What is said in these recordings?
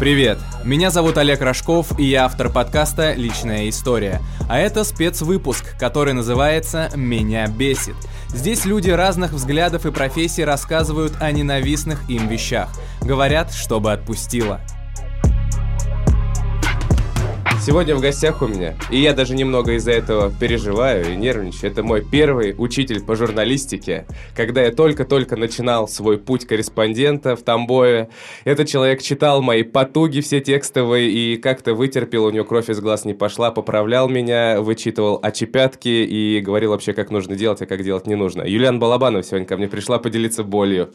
Привет! Меня зовут Олег Рожков, и я автор подкаста «Личная история». А это спецвыпуск, который называется «Меня бесит». Здесь люди разных взглядов и профессий рассказывают о ненавистных им вещах. Говорят, чтобы отпустило. Сегодня в гостях у меня, и я даже немного из-за этого переживаю и нервничаю. Это мой первый учитель по журналистике, когда я только-только начинал свой путь корреспондента в Тамбове. Этот человек читал мои потуги все текстовые и как-то вытерпел, у него кровь из глаз не пошла, поправлял меня, вычитывал очепятки и говорил вообще, как нужно делать, а как делать не нужно. Юлиан Балабанов сегодня ко мне пришла поделиться болью.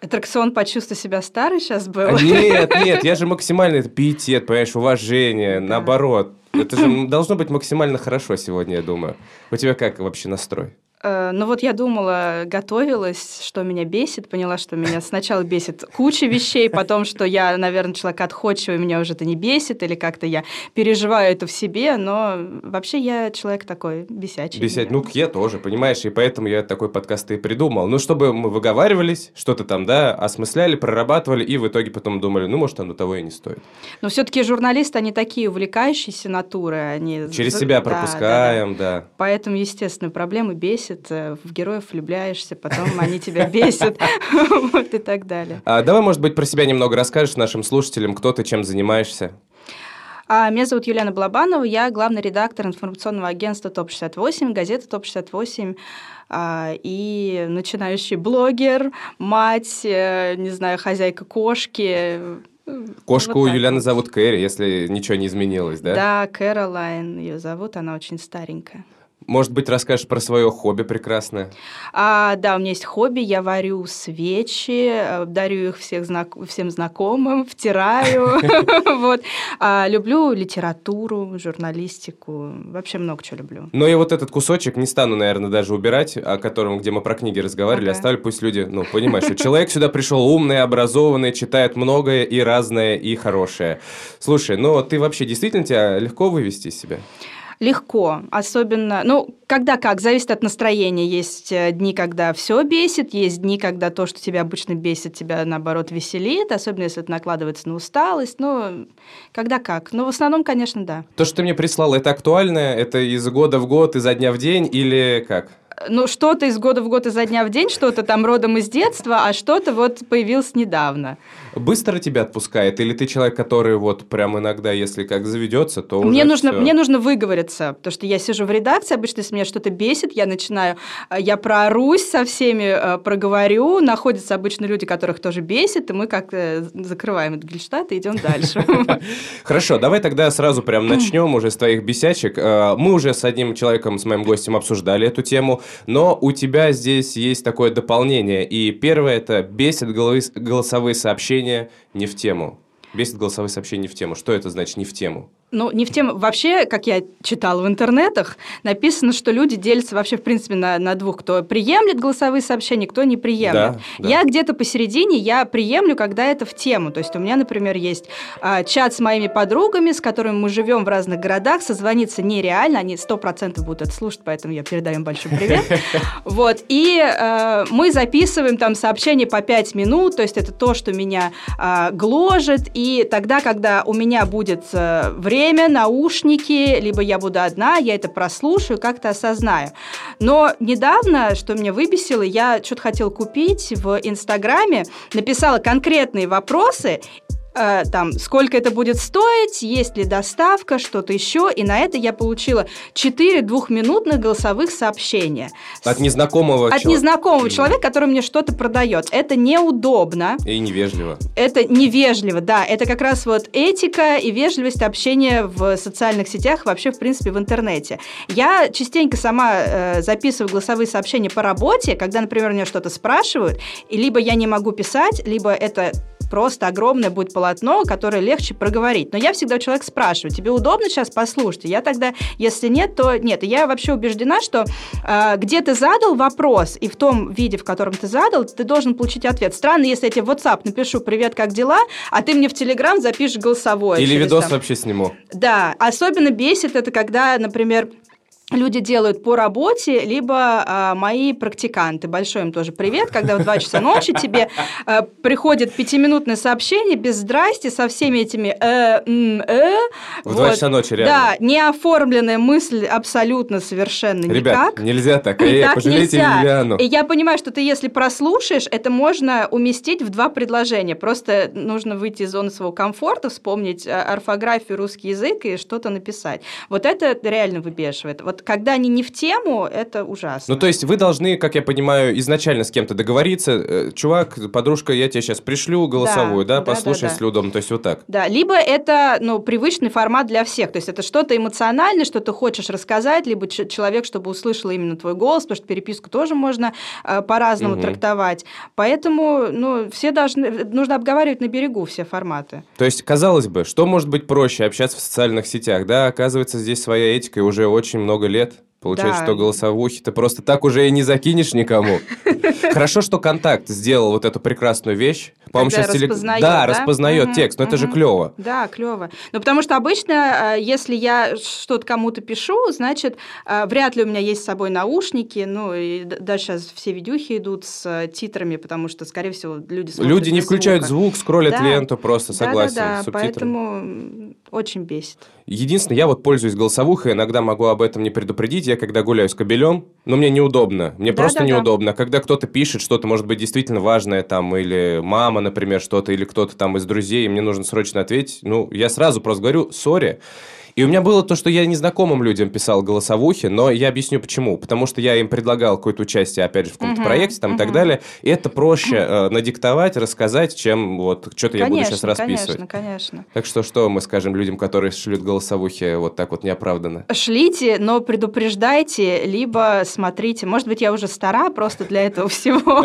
Аттракцион «Почувствуй себя старый» сейчас был? Нет, нет, я же максимально, это пиетет, понимаешь, уважение, да. наоборот. Это же должно быть максимально хорошо сегодня, я думаю. У тебя как вообще настрой? Э, ну вот я думала, готовилась, что меня бесит, поняла, что меня сначала бесит куча вещей, потом, что я, наверное, человек отходчивый, меня уже это не бесит, или как-то я переживаю это в себе, но вообще я человек такой бесячий. Бесять, ну я тоже, понимаешь, и поэтому я такой подкаст и придумал. Ну, чтобы мы выговаривались, что-то там, да, осмысляли, прорабатывали, и в итоге потом думали, ну, может, оно того и не стоит. Но все-таки журналисты, они такие увлекающиеся натуры, они... Через себя пропускаем, да. да. да. Поэтому, естественно, проблемы бесит, бесит, э, в героев влюбляешься, потом они тебя бесят, вот и так далее. А давай, может быть, про себя немного расскажешь нашим слушателям, кто ты, чем занимаешься? А, меня зовут Юлиана Балабанова, я главный редактор информационного агентства ТОП-68, газеты ТОП-68 а, и начинающий блогер, мать, э, не знаю, хозяйка кошки. Кошку вот Юлианы вот. зовут Кэрри, если ничего не изменилось, да? Да, Кэролайн ее зовут, она очень старенькая. Может быть, расскажешь про свое хобби прекрасное? А, да, у меня есть хобби. Я варю свечи, э, дарю их всех знак... всем знакомым, втираю. вот. а, люблю литературу, журналистику. Вообще много чего люблю. Но и вот этот кусочек не стану, наверное, даже убирать, о котором, где мы про книги разговаривали, оставлю. Пусть люди, ну, понимаешь, что человек сюда пришел умный, образованный, читает многое и разное, и хорошее. Слушай, ну ты вообще действительно тебя легко вывести из себя? Легко, особенно, ну, когда как, зависит от настроения. Есть э, дни, когда все бесит, есть дни, когда то, что тебя обычно бесит, тебя, наоборот, веселит, особенно если это накладывается на усталость, ну, когда как. Но в основном, конечно, да. То, что ты мне прислал, это актуально? Это из года в год, изо дня в день или как? ну, что-то из года в год, изо дня в день, что-то там родом из детства, а что-то вот появилось недавно. Быстро тебя отпускает? Или ты человек, который вот прям иногда, если как заведется, то мне нужно, все... мне нужно выговориться, потому что я сижу в редакции, обычно, если меня что-то бесит, я начинаю, э, я прорусь со всеми, э, проговорю, находятся обычно люди, которых тоже бесит, и мы как-то закрываем этот Гельштадт и идем дальше. Хорошо, давай тогда сразу прям начнем уже с твоих бесячек. Э, мы уже с одним человеком, с моим гостем обсуждали эту тему. Но у тебя здесь есть такое дополнение. И первое это бесит голосовые сообщения не в тему. Бесит голосовые сообщения не в тему. Что это значит не в тему? Ну, не в тему. Вообще, как я читала в интернетах, написано, что люди делятся вообще, в принципе, на, на двух. Кто приемлет голосовые сообщения, кто не приемлет. Да, да. Я где-то посередине, я приемлю, когда это в тему. То есть у меня, например, есть а, чат с моими подругами, с которыми мы живем в разных городах, созвониться нереально, они сто процентов будут это слушать, поэтому я передаю им большой привет. Вот, и э, мы записываем там сообщения по пять минут, то есть это то, что меня э, гложет, и тогда, когда у меня будет э, время время, наушники, либо я буду одна, я это прослушаю, как-то осознаю. Но недавно, что меня выбесило, я что-то хотела купить в Инстаграме, написала конкретные вопросы, Э, там, сколько это будет стоить, есть ли доставка, что-то еще. И на это я получила 4 двухминутных голосовых сообщения. От незнакомого От человека. незнакомого человека, который мне что-то продает. Это неудобно. И невежливо. Это невежливо, да. Это как раз вот этика и вежливость общения в социальных сетях, вообще, в принципе, в интернете. Я частенько сама э, записываю голосовые сообщения по работе, когда, например, меня что-то спрашивают, и либо я не могу писать, либо это просто огромное будет полотно, которое легче проговорить. Но я всегда человек спрашиваю, тебе удобно сейчас послушать? я тогда, если нет, то нет. И я вообще убеждена, что э, где ты задал вопрос, и в том виде, в котором ты задал, ты должен получить ответ. Странно, если я тебе в WhatsApp напишу «Привет, как дела?», а ты мне в Telegram запишешь голосовое. Или видос там. вообще сниму. Да, особенно бесит это, когда, например, люди делают по работе, либо а, мои практиканты. Большой им тоже привет, когда в 2 часа ночи тебе а, приходит пятиминутное сообщение без здрасти со всеми этими э, э. В вот. часа ночи, реально. Да, не оформленная мысль абсолютно совершенно Ребят, никак. нельзя так, эй, так пожалейте нельзя. Лилиану. И я понимаю, что ты, если прослушаешь, это можно уместить в два предложения. Просто нужно выйти из зоны своего комфорта, вспомнить а, орфографию, русский язык и что-то написать. Вот это реально выбешивает. Вот когда они не в тему, это ужасно. Ну, то есть вы должны, как я понимаю, изначально с кем-то договориться. Э, чувак, подружка, я тебе сейчас пришлю голосовую, да, да, да послушай, да, да. если удобно. То есть вот так. Да, либо это, ну, привычный формат для всех. То есть это что-то эмоциональное, что ты хочешь рассказать, либо человек, чтобы услышал именно твой голос, потому что переписку тоже можно э, по-разному угу. трактовать. Поэтому, ну, все должны, нужно обговаривать на берегу все форматы. То есть, казалось бы, что может быть проще общаться в социальных сетях, да? Оказывается, здесь своя этика и уже очень много лет. Получается, да. что голосовухи ты просто так уже и не закинешь никому. Хорошо, что контакт сделал вот эту прекрасную вещь. По-моему, сейчас распознает, да, да? распознает угу, текст, но угу. это же клево. Да, клево. Ну, потому что обычно, э, если я что-то кому-то пишу, значит, э, вряд ли у меня есть с собой наушники, ну, и даже сейчас все видюхи идут с э, титрами, потому что, скорее всего, люди смотрят Люди не включают звук, скроллят да. ленту просто, согласен. Да, да, да, поэтому очень бесит. Единственное, я вот пользуюсь голосовухой, иногда могу об этом не предупредить. Я когда гуляю с кобелем, но мне неудобно. Мне да, просто да, неудобно. Да. Когда кто-то пишет что-то, может быть, действительно важное, там, или мама, например, что-то, или кто-то там из друзей, и мне нужно срочно ответить, ну, я сразу просто говорю, сори, и у меня было то, что я незнакомым людям писал голосовухи, но я объясню почему. Потому что я им предлагал какое-то участие, опять же, в каком-то uh-huh, проекте там, uh-huh. и так далее. И это проще э, надиктовать, рассказать, чем вот что-то я буду сейчас расписывать. Конечно, конечно. Так что что мы скажем людям, которые шлют голосовухи вот так вот неоправданно? Шлите, но предупреждайте, либо смотрите. Может быть, я уже стара просто для этого всего.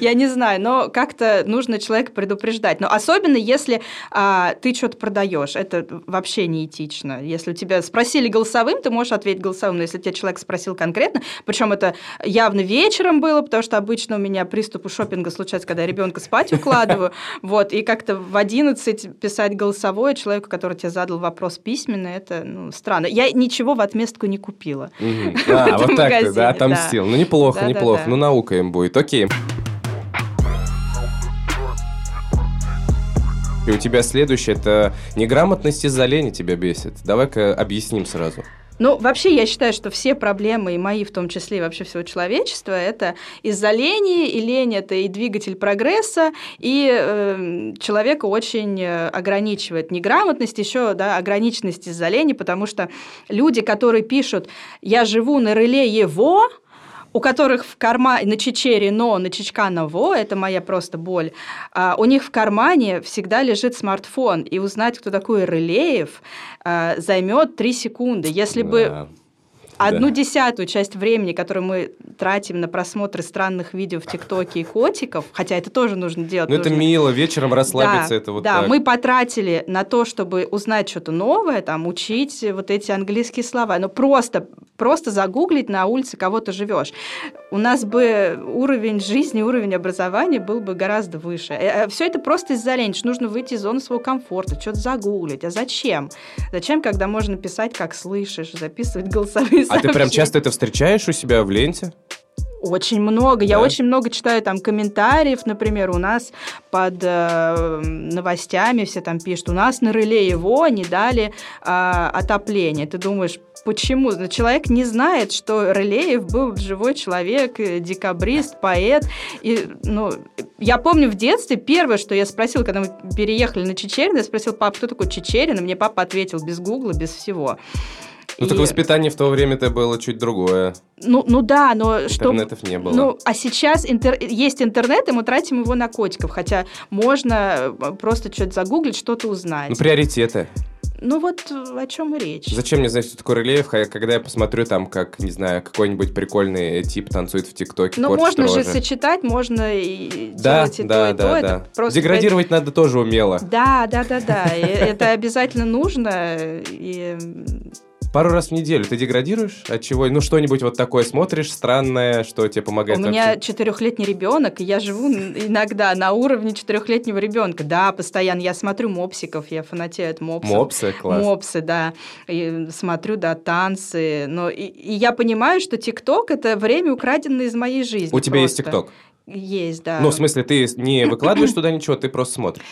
Я не знаю, но как-то нужно человека предупреждать. Но особенно, если а, ты что-то продаешь. Это вообще неэтично если у тебя спросили голосовым, ты можешь ответить голосовым, но если тебя человек спросил конкретно, причем это явно вечером было, потому что обычно у меня приступы шопинга случаются, когда я ребенка спать укладываю, вот, и как-то в 11 писать голосовое человеку, который тебе задал вопрос письменно, это ну, странно. Я ничего в отместку не купила. А, вот так ты, да, отомстил. Ну, неплохо, неплохо. Ну, наука им будет. Окей. И у тебя следующее, это неграмотность из-за лени тебя бесит. Давай-ка объясним сразу. Ну, вообще, я считаю, что все проблемы, и мои в том числе, и вообще всего человечества, это из-за лени, и лень – это и двигатель прогресса, и э, человека очень э, ограничивает неграмотность, еще да, ограниченность из-за лени, потому что люди, которые пишут «я живу на реле его», у которых в кармане, на чечере но, на чечкана во, это моя просто боль, а, у них в кармане всегда лежит смартфон, и узнать, кто такой Рылеев, а, займет 3 секунды. Если да. бы одну да. десятую часть времени, которую мы тратим на просмотры странных видео в ТикТоке и котиков, хотя это тоже нужно делать. Ну, это мило, вечером расслабиться, да, это вот Да, так. мы потратили на то, чтобы узнать что-то новое, там, учить вот эти английские слова. Но просто, просто загуглить на улице кого-то живешь. У нас бы уровень жизни, уровень образования был бы гораздо выше. Э, э, Все это просто из-за лени, нужно выйти из зоны своего комфорта, что-то загуглить. А зачем? Зачем, когда можно писать, как слышишь, записывать голосовые а ты прям часто это встречаешь у себя в ленте? Очень много. Да. Я очень много читаю там комментариев, например, у нас под э, новостями все там пишут, у нас на реле его не дали э, отопление. Ты думаешь, почему? Человек не знает, что Рылеев был живой человек, э, декабрист, поэт. И, ну, я помню в детстве первое, что я спросила, когда мы переехали на Чечерин, я спросила, папа, кто такой Чечерин? И мне папа ответил без гугла, без всего. Ну, и... так воспитание в то время-то было чуть другое. Ну, ну да, но что... Интернетов не было. Ну, а сейчас интер... есть интернет, и мы тратим его на котиков, хотя можно э, просто что-то загуглить, что-то узнать. Ну, приоритеты. Ну вот о чем и речь. Зачем мне знать, что такое Рылеев, когда я посмотрю там, как, не знаю, какой-нибудь прикольный тип танцует в ТикТоке, Ну можно рожи. же сочетать, можно и да, делать и да, то, и да, то. Да. Это просто Деградировать надо тоже умело. Да, да, да, да. Это обязательно нужно. И Пару раз в неделю ты деградируешь? От чего? Ну, что-нибудь вот такое смотришь, странное, что тебе помогает? У меня четырехлетний ребенок, и я живу иногда на уровне четырехлетнего ребенка. Да, постоянно я смотрю мопсиков, я фанатею от мопсов. Мопсы, класс. Мопсы, да. И смотрю, да, танцы. Но и, и я понимаю, что ТикТок – это время, украденное из моей жизни. У просто. тебя есть ТикТок? Есть, да. Ну, в смысле, ты не выкладываешь туда ничего, ты просто смотришь?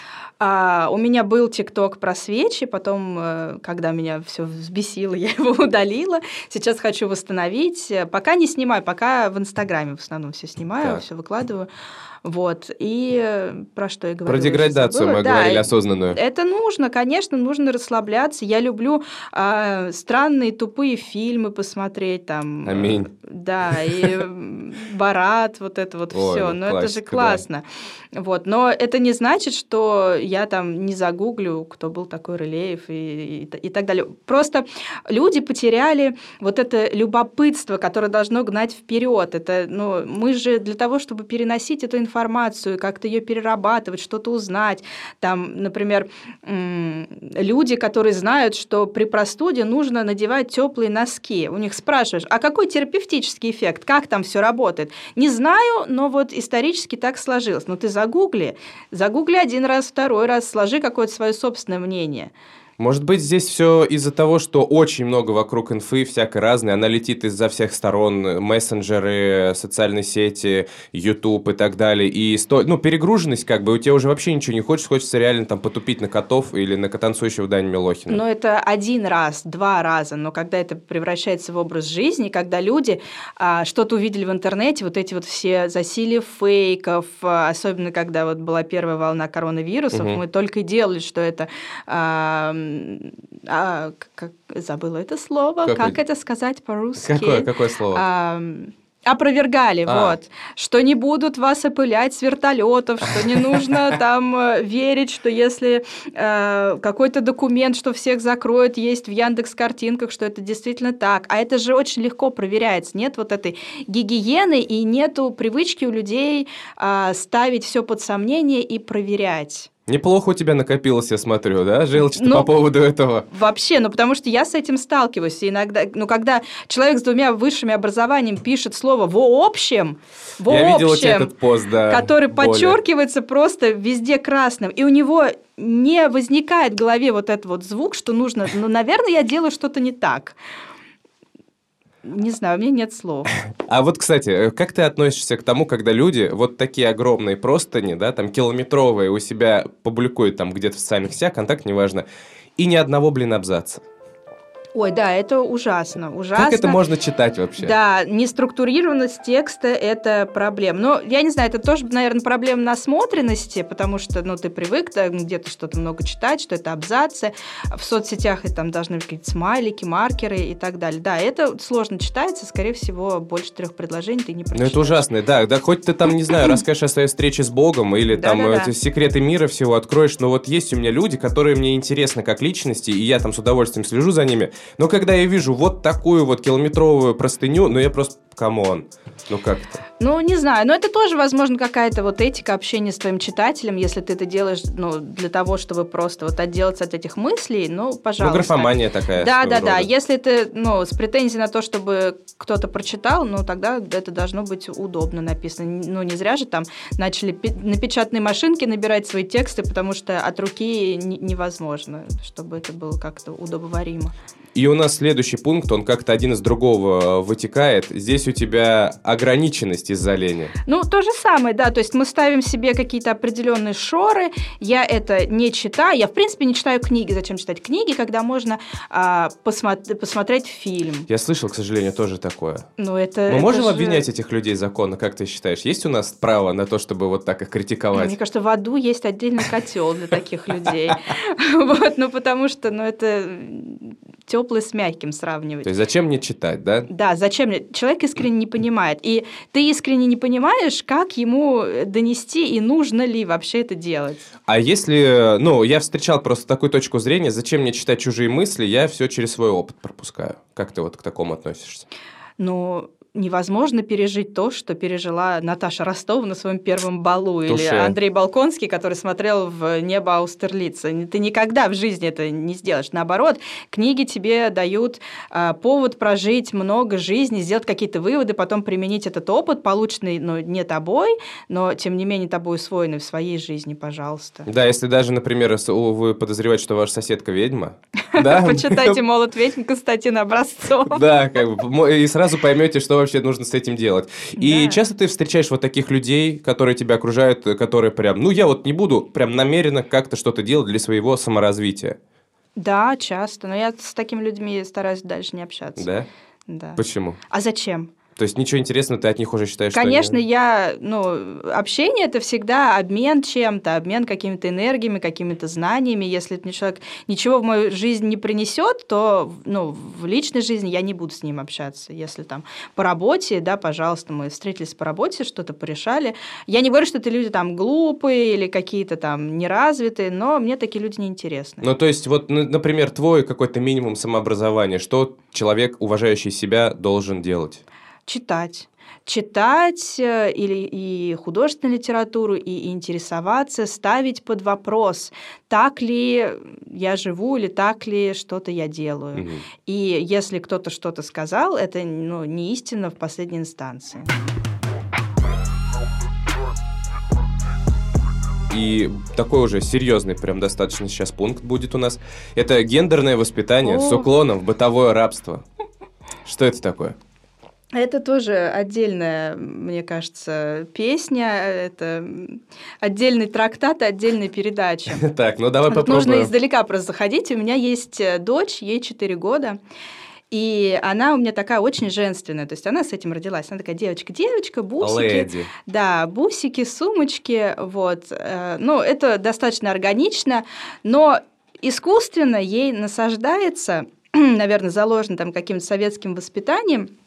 А, у меня был ТикТок про свечи, потом, э, когда меня все взбесило, я его удалила. Сейчас хочу восстановить. Пока не снимаю, пока в Инстаграме в основном все снимаю, все выкладываю. Вот. И про что я говорю? Про деградацию мы да, говорили осознанную. Это нужно, конечно, нужно расслабляться. Я люблю э, странные, тупые фильмы посмотреть. Там, Аминь. Да, и Барат, вот это вот все. Но это же классно. Вот. Но это не значит, что я там не загуглю, кто был такой Рылеев и, и, и так далее. Просто люди потеряли вот это любопытство, которое должно гнать вперед. Это, ну, мы же для того, чтобы переносить эту информацию, информацию, как-то ее перерабатывать, что-то узнать. Там, например, люди, которые знают, что при простуде нужно надевать теплые носки. У них спрашиваешь, а какой терапевтический эффект, как там все работает? Не знаю, но вот исторически так сложилось. Но ты загугли, загугли один раз, второй раз, сложи какое-то свое собственное мнение. Может быть, здесь все из-за того, что очень много вокруг инфы всякой разной, она летит из-за всех сторон, мессенджеры, социальные сети, YouTube и так далее, и сто... ну, перегруженность как бы, у тебя уже вообще ничего не хочется, хочется реально там потупить на котов или на танцующего Дани Милохина. Но это один раз, два раза, но когда это превращается в образ жизни, когда люди а, что-то увидели в интернете, вот эти вот все засилие фейков, а, особенно когда вот была первая волна коронавирусов, угу. мы только и делали, что это... А, а, как, забыла это слово, Какой? как это сказать по-русски? Какое, какое слово? А, опровергали, а. вот, что не будут вас опылять с вертолетов, что не нужно там э, верить, что если э, какой-то документ, что всех закроют, есть в Яндекс картинках, что это действительно так. А это же очень легко проверяется. Нет вот этой гигиены и нету привычки у людей э, ставить все под сомнение и проверять. Неплохо у тебя накопилось, я смотрю, да, желчь ну, по поводу этого? Вообще, ну потому что я с этим сталкиваюсь. И иногда, ну когда человек с двумя высшими образованиями пишет слово «в общем», в я общем, видел этот пост, да, который более. подчеркивается просто везде красным, и у него не возникает в голове вот этот вот звук, что нужно, ну, наверное, я делаю что-то не так. Не знаю, у меня нет слов. А вот, кстати, э, как ты относишься к тому, когда люди вот такие огромные простыни, да, там километровые у себя публикуют там где-то в социальных сетях, контакт, неважно, и ни одного, блин, абзаца? Ой, да, это ужасно, ужасно. Как это можно читать вообще? Да, неструктурированность текста – это проблема. Но я не знаю, это тоже, наверное, проблема насмотренности, потому что, ну, ты привык где-то что-то много читать, что это абзацы. В соцсетях и там должны быть какие-то смайлики, маркеры и так далее. Да, это сложно читается, скорее всего, больше трех предложений ты не прочитаешь. Ну, это ужасно, да. Да хоть ты там, не знаю, расскажешь о своей встрече с Богом или там да, да. секреты мира всего откроешь, но вот есть у меня люди, которые мне интересны как личности, и я там с удовольствием слежу за ними, но когда я вижу вот такую вот километровую простыню, ну я просто, come on, ну как это? Ну, не знаю, но это тоже, возможно, какая-то вот этика общения с твоим читателем, если ты это делаешь, ну, для того, чтобы просто вот отделаться от этих мыслей, ну, пожалуйста. Ну, графомания такая. Да, да, рода. да. Если ты, ну, с претензией на то, чтобы кто-то прочитал, ну, тогда это должно быть удобно написано. Ну, не зря же там начали на печатной машинке набирать свои тексты, потому что от руки невозможно, чтобы это было как-то удобоваримо. И у нас следующий пункт, он как-то один из другого э, вытекает. Здесь у тебя ограниченность из-за лени. Ну, то же самое, да. То есть мы ставим себе какие-то определенные шоры. Я это не читаю. Я, в принципе, не читаю книги. Зачем читать книги, когда можно а, посмотри, посмотреть фильм? Я слышал, к сожалению, тоже такое. Ну, это... Мы это можем же... обвинять этих людей законно, как ты считаешь? Есть у нас право на то, чтобы вот так их критиковать? Мне кажется, в аду есть отдельный котел для таких людей. Вот, ну потому что, ну это теплый с мягким сравнивать. То есть зачем мне читать, да? Да, зачем мне? Человек искренне не понимает. И ты искренне не понимаешь, как ему донести и нужно ли вообще это делать. А если, ну, я встречал просто такую точку зрения, зачем мне читать чужие мысли, я все через свой опыт пропускаю. Как ты вот к такому относишься? Ну, невозможно пережить то, что пережила Наташа Ростова на своем первом балу, Туше. или Андрей Балконский, который смотрел в небо Аустерлица. Ты никогда в жизни это не сделаешь. Наоборот, книги тебе дают а, повод прожить много жизней, сделать какие-то выводы, потом применить этот опыт, полученный ну, не тобой, но тем не менее тобой усвоенный в своей жизни, пожалуйста. Да, если даже, например, вы подозреваете, что ваша соседка ведьма, да? Почитайте «Молот ведьм» Константина Образцова. Да, как бы, и сразу поймете, что вообще нужно с этим делать. И да. часто ты встречаешь вот таких людей, которые тебя окружают, которые прям, ну я вот не буду прям намеренно как-то что-то делать для своего саморазвития. Да, часто, но я с такими людьми стараюсь дальше не общаться. Да? Да. Почему? А зачем? То есть ничего интересного ты от них уже считаешь? Конечно, они... я, ну, общение это всегда обмен чем-то, обмен какими-то энергиями, какими-то знаниями. Если человек ничего в мою жизнь не принесет, то, ну, в личной жизни я не буду с ним общаться. Если там по работе, да, пожалуйста, мы встретились по работе, что-то порешали. Я не говорю, что это люди там глупые или какие-то там неразвитые, но мне такие люди неинтересны. Ну, то есть, вот, например, твой какой-то минимум самообразования, что человек, уважающий себя, должен делать? Читать читать э, или и художественную литературу, и интересоваться, ставить под вопрос, так ли я живу или так ли что-то я делаю. Угу. И если кто-то что-то сказал, это ну, не истина в последней инстанции. И такой уже серьезный, прям достаточно сейчас пункт будет у нас. Это гендерное воспитание О. с уклоном в бытовое рабство. Что это такое? Это тоже отдельная, мне кажется, песня, это отдельный трактат, отдельная передача. Так, ну давай попробуем. Нужно издалека просто заходить. У меня есть э, дочь, ей 4 года. И она у меня такая очень женственная, то есть она с этим родилась. Она такая девочка, девочка, бусики. Леди. Да, бусики, сумочки, вот. Э, ну, это достаточно органично, но искусственно ей насаждается, наверное, заложено там каким-то советским воспитанием,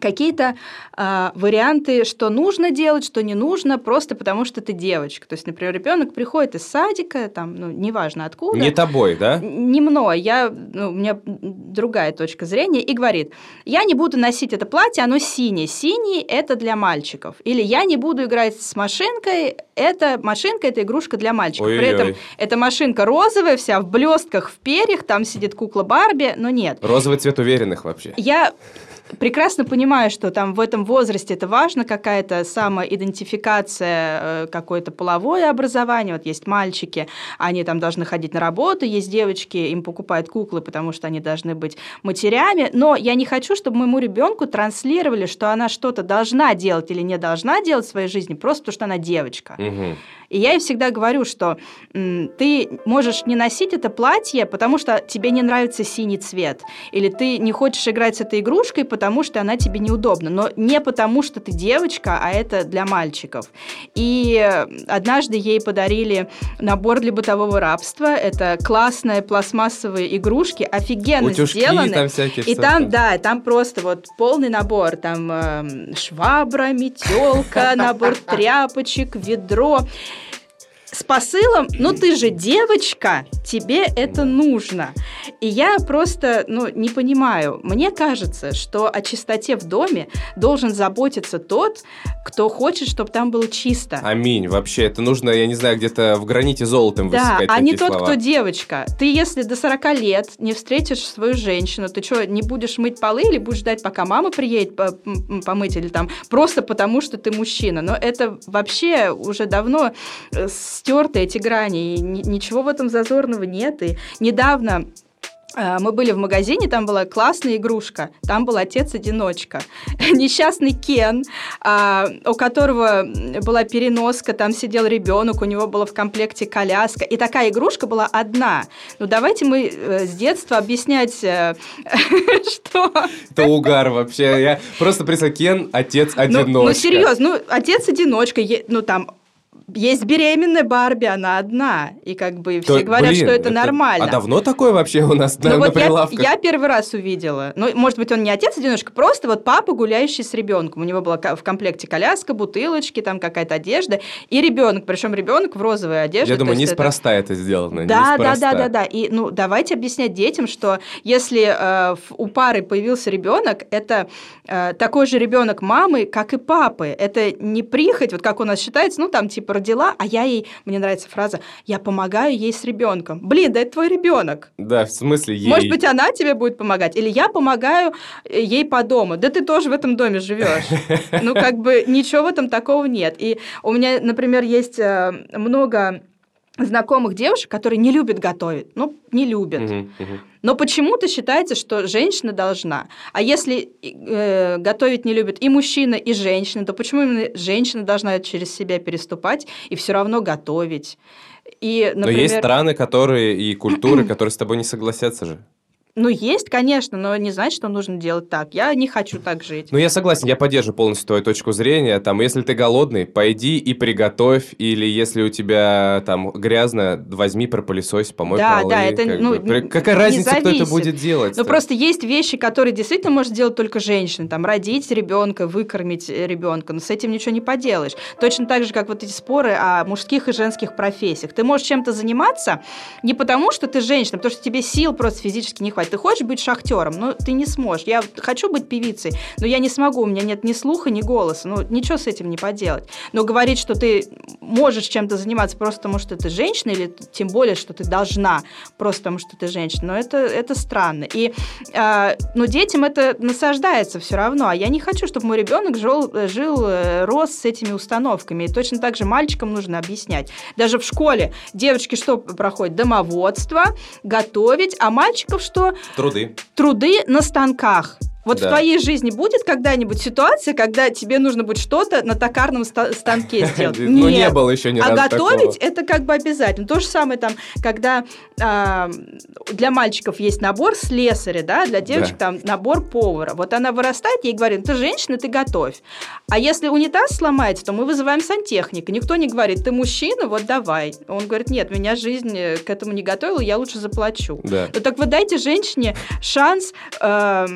какие-то э, варианты, что нужно делать, что не нужно, просто потому что ты девочка. То есть, например, ребенок приходит из садика, там, ну, неважно откуда. Не тобой, да? Не мной, я, ну, у меня другая точка зрения, и говорит, я не буду носить это платье, оно синее. Синий – это для мальчиков. Или я не буду играть с машинкой, это машинка – это игрушка для мальчиков. Ой-ой-ой. При этом эта машинка розовая, вся в блестках, в перьях, там сидит кукла Барби, но нет. Розовый цвет уверенных вообще. Я прекрасно понимаю, что там в этом возрасте это важно, какая-то самоидентификация, э, какое-то половое образование. Вот есть мальчики, они там должны ходить на работу, есть девочки, им покупают куклы, потому что они должны быть матерями. Но я не хочу, чтобы моему ребенку транслировали, что она что-то должна делать или не должна делать в своей жизни, просто потому что она девочка. Угу. И я ей всегда говорю, что ты можешь не носить это платье, потому что тебе не нравится синий цвет, или ты не хочешь играть с этой игрушкой, потому что она тебе неудобна, но не потому что ты девочка, а это для мальчиков. И однажды ей подарили набор для бытового рабства. Это классные пластмассовые игрушки, офигенно Утюжки, сделаны. Там всякие и там, да, там просто вот полный набор. Там э, швабра, метелка, набор тряпочек, ведро с посылом, ну ты же девочка, тебе это нужно. И я просто, ну, не понимаю. Мне кажется, что о чистоте в доме должен заботиться тот, кто хочет, чтобы там было чисто. Аминь. Вообще, это нужно, я не знаю, где-то в граните золотом Да, а не тот, слова. кто девочка. Ты, если до 40 лет не встретишь свою женщину, ты что, не будешь мыть полы или будешь ждать, пока мама приедет помыть или там просто потому, что ты мужчина? Но это вообще уже давно э, стерты эти грани, и ничего в этом зазорного нет. И недавно а, мы были в магазине, там была классная игрушка, там был отец-одиночка. Несчастный Кен, а, у которого была переноска, там сидел ребенок, у него была в комплекте коляска. И такая игрушка была одна. Ну, давайте мы э, с детства объяснять, э, что... Это угар вообще. Я просто представляю, Кен, отец-одиночка. Ну, ну серьезно, ну, отец-одиночка, ну, там есть беременная Барби, она одна. И как бы все То, говорят, блин, что это, это нормально. А давно такое вообще у нас на, ну, на вот прилавках? Я, я первый раз увидела. Ну, может быть, он не отец-одиночка, просто вот папа, гуляющий с ребенком. У него была в комплекте коляска, бутылочки, там какая-то одежда. И ребенок, причем ребенок в розовой одежде. Я думаю, неспроста это... это сделано. Да, да, да, да, да. И ну, давайте объяснять детям, что если э, у пары появился ребенок, это э, такой же ребенок мамы, как и папы. Это не прихоть, вот как у нас считается, ну там типа родила, а я ей, мне нравится фраза, я помогаю ей с ребенком. Блин, да это твой ребенок. Да, в смысле ей. Может быть, она тебе будет помогать, или я помогаю э, ей по дому. Да ты тоже в этом доме живешь. Ну, как бы ничего в этом такого нет. И у меня, например, есть э, много знакомых девушек, которые не любят готовить. Ну, не любят. Uh-huh, uh-huh. Но почему-то считается, что женщина должна. А если э, готовить не любят и мужчина, и женщина, то почему именно женщина должна через себя переступать и все равно готовить? И, например... Но есть страны, которые и культуры, которые с тобой не согласятся же. Ну, есть, конечно, но не значит, что нужно делать так. Я не хочу так жить. Ну, я согласен, я поддерживаю полностью твою точку зрения. Там, если ты голодный, пойди и приготовь. Или если у тебя там грязно, возьми, пропылесось, помой да, полы. Да, это, как ну, бы. Какая разница, зависит. кто это будет делать? Ну, просто есть вещи, которые действительно может сделать только женщина. Там, родить ребенка, выкормить ребенка. Но с этим ничего не поделаешь. Точно так же, как вот эти споры о мужских и женских профессиях. Ты можешь чем-то заниматься не потому, что ты женщина, а потому что тебе сил просто физически не хватит бывает. Ты хочешь быть шахтером, но ты не сможешь. Я хочу быть певицей, но я не смогу, у меня нет ни слуха, ни голоса. Ну, ничего с этим не поделать. Но говорить, что ты можешь чем-то заниматься просто потому, что ты женщина, или тем более, что ты должна просто потому, что ты женщина, но это, это странно. И, э, но детям это насаждается все равно. А я не хочу, чтобы мой ребенок жил, жил, э, рос с этими установками. И точно так же мальчикам нужно объяснять. Даже в школе девочки что проходят? Домоводство, готовить, а мальчиков что? Труды. Труды на станках. Вот да. в твоей жизни будет когда-нибудь ситуация, когда тебе нужно будет что-то на токарном станке сделать? Ну, не было еще ни А готовить это как бы обязательно. То же самое там, когда а, для мальчиков есть набор слесаря, да, для девочек там набор повара. Вот она вырастает, ей говорит, ты женщина, ты готовь. А если унитаз сломается, то мы вызываем сантехника. Никто не говорит, ты мужчина, вот давай. Он говорит, нет, меня жизнь к этому не готовила, я лучше заплачу. Да. Ну так вы дайте женщине шанс э,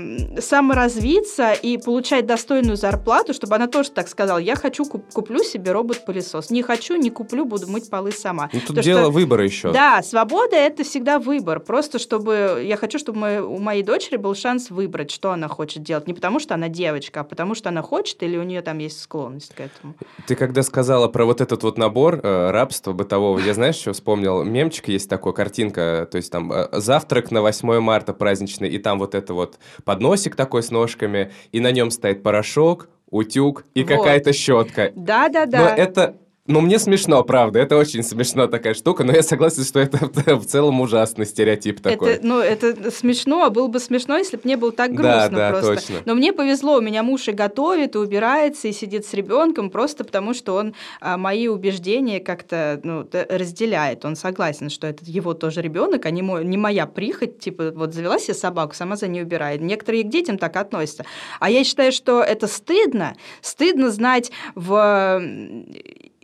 саморазвиться и получать достойную зарплату, чтобы она тоже так сказала, я хочу, куплю себе робот-пылесос. Не хочу, не куплю, буду мыть полы сама. Ну, тут То, дело что, выбора еще. Да, свобода – это всегда выбор. Просто чтобы, я хочу, чтобы мы, у моей дочери был шанс выбрать, что она хочет делать. Не потому, что она девочка, а потому, что она хочет или у нее там есть склонность к этому. Ты когда сказала про вот этот вот набор э, рабства бытового, я знаешь, что вспомнил? Мемчик есть такой, картинка, то есть там э, завтрак на 8 марта праздничный, и там вот это вот подносик такой, такой с ножками, и на нем стоит порошок, утюг и вот. какая-то щетка. Да, да, да. Но это ну, мне смешно, правда, это очень смешно такая штука, но я согласен, что это в целом ужасный стереотип такой. Это, ну, это смешно, а было бы смешно, если бы не было так грустно да, да, просто. Точно. Но мне повезло, у меня муж и готовит, и убирается, и сидит с ребенком, просто потому что он а, мои убеждения как-то ну, разделяет. Он согласен, что это его тоже ребенок, а не, мой, не моя прихоть, типа, вот завела себе собаку, сама за ней убирает. Некоторые к детям так относятся. А я считаю, что это стыдно. Стыдно знать в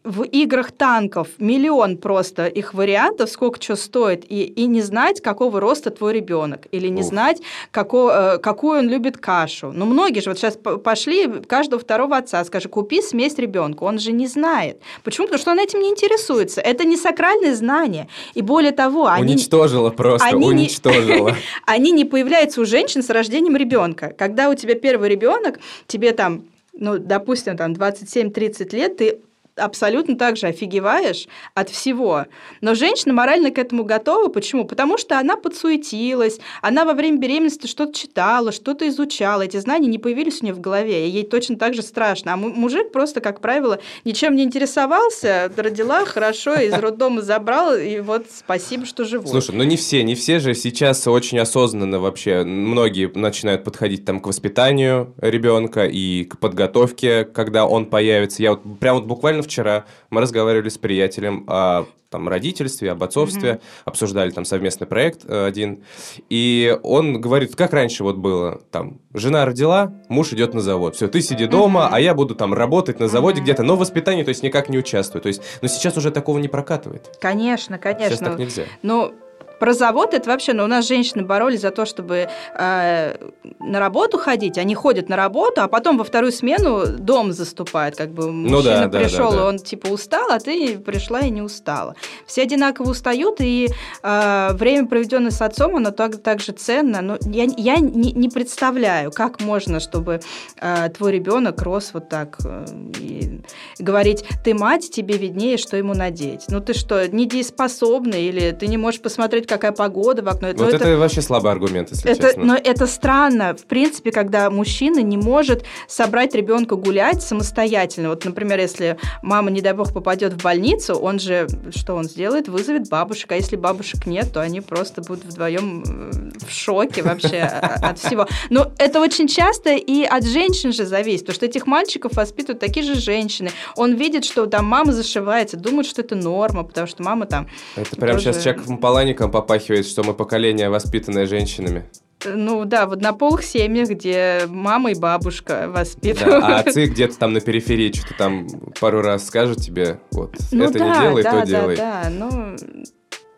в играх танков миллион просто их вариантов, сколько что стоит, и, и не знать, какого роста твой ребенок, или не Ух. знать, како, э, какую он любит кашу. Ну, многие же вот сейчас пошли каждого второго отца, скажи, купи смесь ребенку, он же не знает. Почему? Потому что он этим не интересуется. Это не сакральное знание. И более того, они... Уничтожила просто, они уничтожила. Не, они не появляются у женщин с рождением ребенка. Когда у тебя первый ребенок, тебе там ну, допустим, там 27-30 лет, ты абсолютно так же офигеваешь от всего. Но женщина морально к этому готова. Почему? Потому что она подсуетилась, она во время беременности что-то читала, что-то изучала. Эти знания не появились у нее в голове, и ей точно так же страшно. А мужик просто, как правило, ничем не интересовался, родила хорошо, из роддома забрал, и вот спасибо, что живу. Слушай, ну не все, не все же сейчас очень осознанно вообще. Многие начинают подходить там к воспитанию ребенка и к подготовке, когда он появится. Я вот прям вот буквально вчера мы разговаривали с приятелем о там, родительстве, об отцовстве, mm-hmm. обсуждали там совместный проект э, один. И он говорит, как раньше вот было, там, жена родила, муж идет на завод. Все, ты сиди дома, mm-hmm. а я буду там работать на заводе mm-hmm. где-то, но в воспитании, то есть никак не участвую. То есть, но сейчас уже такого не прокатывает. Конечно, конечно. Сейчас так нельзя. Ну, про завод это вообще, ну, у нас женщины боролись за то, чтобы э, на работу ходить. Они ходят на работу, а потом во вторую смену дом заступает. Как бы мужчина ну, да, пришел, да, да, да. он типа устал, а ты пришла и не устала. Все одинаково устают, и э, время, проведенное с отцом, оно так, так же ценно. Но я, я не, не представляю, как можно, чтобы э, твой ребенок рос вот так э, и говорить, ты мать, тебе виднее, что ему надеть. Ну ты что, недееспособный, или ты не можешь посмотреть посмотреть, какая погода в окно. Вот но это, это вообще слабый аргумент, если это, честно. Но это странно, в принципе, когда мужчина не может собрать ребенка гулять самостоятельно. Вот, например, если мама, не дай бог, попадет в больницу, он же, что он сделает? Вызовет бабушек, а если бабушек нет, то они просто будут вдвоем э, в шоке вообще от всего. Но это очень часто и от женщин же зависит, потому что этих мальчиков воспитывают такие же женщины. Он видит, что там мама зашивается, думает, что это норма, потому что мама там... Это прям сейчас Чаковым Палаником попахивает, что мы поколение, воспитанное женщинами. Ну да, в однополых семьях, где мама и бабушка воспитывают. Да, а отцы где-то там на периферии что-то там пару раз скажут тебе, вот, ну, это да, не делай, да, то да, делай. Да, да, ну...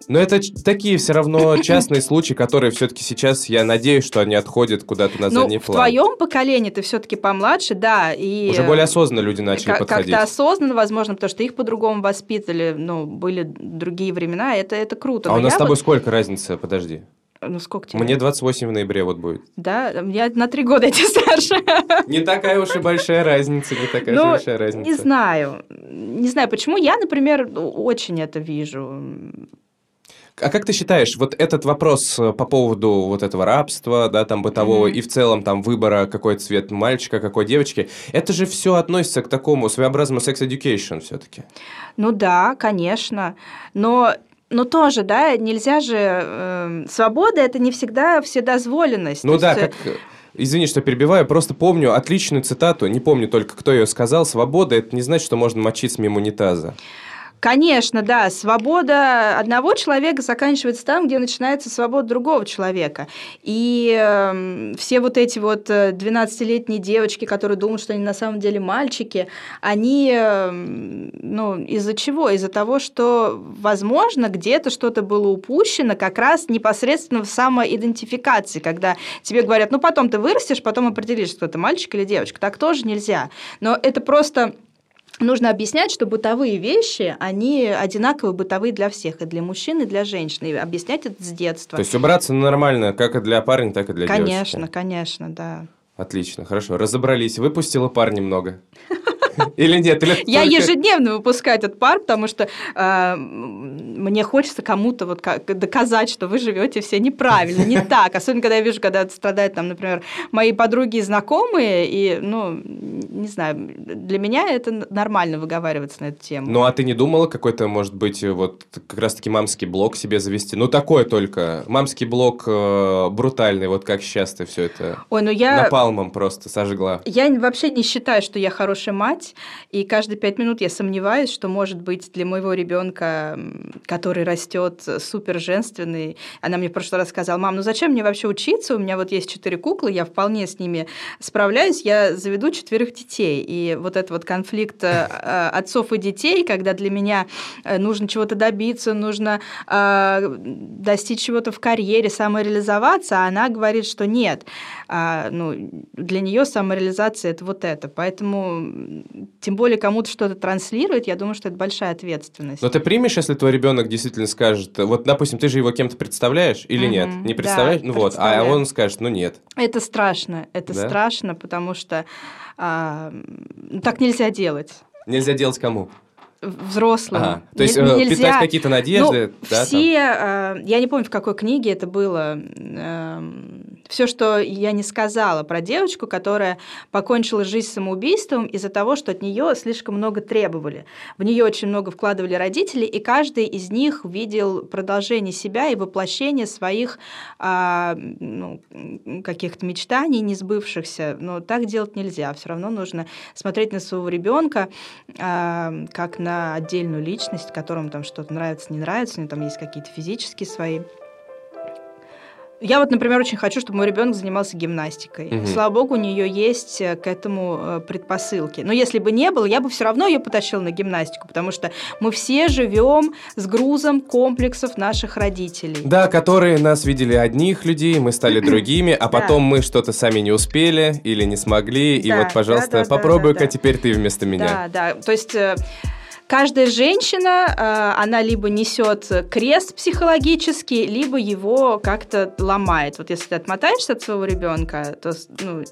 Но это такие все равно частные случаи, которые все-таки сейчас, я надеюсь, что они отходят куда-то на ну, задний план. в твоем поколении ты все-таки помладше, да, и... Уже более осознанно люди начали как- подходить. Как-то осознанно, возможно, потому что их по-другому воспитали, ну, были другие времена, это, это круто. А Но у нас с тобой вот... сколько разница, подожди? Ну, сколько тебе? Мне 28 в ноябре вот будет. Да? Я на три года эти старше. Не такая уж и большая разница, не такая ну, большая разница. Не знаю. Не знаю, почему. Я, например, очень это вижу. А как ты считаешь, вот этот вопрос э, по поводу вот этого рабства, да, там бытового, mm-hmm. и в целом там выбора, какой цвет мальчика, какой девочки, это же все относится к такому своеобразному секс-education все-таки? Ну да, конечно. Но но тоже, да, нельзя же... Э, свобода – это не всегда вседозволенность. Ну да, есть... как... Извини, что перебиваю, просто помню отличную цитату, не помню только, кто ее сказал. «Свобода – это не значит, что можно мочить мимо унитаза». Конечно, да. Свобода одного человека заканчивается там, где начинается свобода другого человека. И э, все вот эти вот 12-летние э, девочки, которые думают, что они на самом деле мальчики, они, э, ну, из-за чего? Из-за того, что, возможно, где-то что-то было упущено как раз непосредственно в самоидентификации, когда тебе говорят, ну, потом ты вырастешь, потом определишь, что это мальчик или девочка. Так тоже нельзя. Но это просто нужно объяснять, что бытовые вещи, они одинаковые бытовые для всех, и для мужчин, и для женщин, и объяснять это с детства. То есть убраться нормально, как и для парня, так и для конечно, девочки. Конечно, конечно, да. Отлично, хорошо, разобрались. Выпустила пар немного. Или нет? Или я только... ежедневно выпускаю этот пар, потому что э, мне хочется кому-то вот как, доказать, что вы живете все неправильно, не так. Особенно, когда я вижу, когда страдают, там, например, мои подруги и знакомые, и, ну, не знаю, для меня это нормально выговариваться на эту тему. Ну, а ты не думала какой-то, может быть, вот как раз-таки мамский блог себе завести? Ну, такой только. Мамский блог э, брутальный, вот как сейчас ты все это Ой, ну я... напалмом просто сожгла. Я вообще не считаю, что я хорошая мать. И каждые пять минут я сомневаюсь, что, может быть, для моего ребенка, который растет супер женственный, она мне в прошлый раз сказала, мам, ну зачем мне вообще учиться? У меня вот есть четыре куклы, я вполне с ними справляюсь, я заведу четверых детей. И вот этот вот конфликт э, э, отцов и детей, когда для меня э, нужно чего-то добиться, нужно достичь чего-то в карьере, самореализоваться, а она говорит, что нет. А, ну, для нее самореализация это вот это. Поэтому тем более кому-то что-то транслирует, я думаю, что это большая ответственность. Но ты примешь, если твой ребенок действительно скажет, вот, допустим, ты же его кем-то представляешь или mm-hmm. нет? Не представляешь? Да, ну вот, а он скажет, ну нет. Это страшно, это да? страшно, потому что а, так нельзя делать. Нельзя делать кому? взрослым. Ага. То есть нельзя... питать какие-то надежды? Ну, да, все, там? я не помню, в какой книге это было, эм, все, что я не сказала про девочку, которая покончила жизнь самоубийством из-за того, что от нее слишком много требовали. В нее очень много вкладывали родители, и каждый из них видел продолжение себя и воплощение своих а, ну, каких-то мечтаний, не сбывшихся. Но так делать нельзя. Все равно нужно смотреть на своего ребенка а, как на отдельную личность, которому там что-то нравится, не нравится, у него там есть какие-то физические свои я вот, например, очень хочу, чтобы мой ребенок занимался гимнастикой. Угу. Слава богу, у нее есть э, к этому э, предпосылки. Но если бы не было, я бы все равно ее потащила на гимнастику, потому что мы все живем с грузом комплексов наших родителей. Да, которые нас видели одних людей, мы стали другими, а потом мы что-то сами не успели или не смогли, и вот, пожалуйста, попробуй-ка теперь ты вместо меня. Да, да. То есть э, каждая женщина, э, она либо несет крест психологический, либо его как-то ломает. Вот если ты отмотаешься от своего ребенка, то ну,